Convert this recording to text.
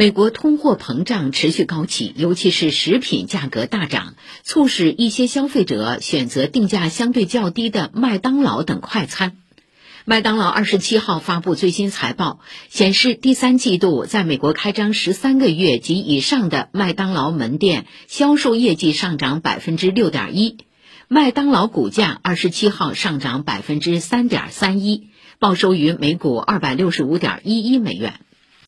美国通货膨胀持续高企，尤其是食品价格大涨，促使一些消费者选择定价相对较低的麦当劳等快餐。麦当劳二十七号发布最新财报，显示第三季度在美国开张十三个月及以上的麦当劳门店销售业绩上涨百分之六点一，麦当劳股价二十七号上涨百分之三点三一，报收于每股二百六十五点一一美元。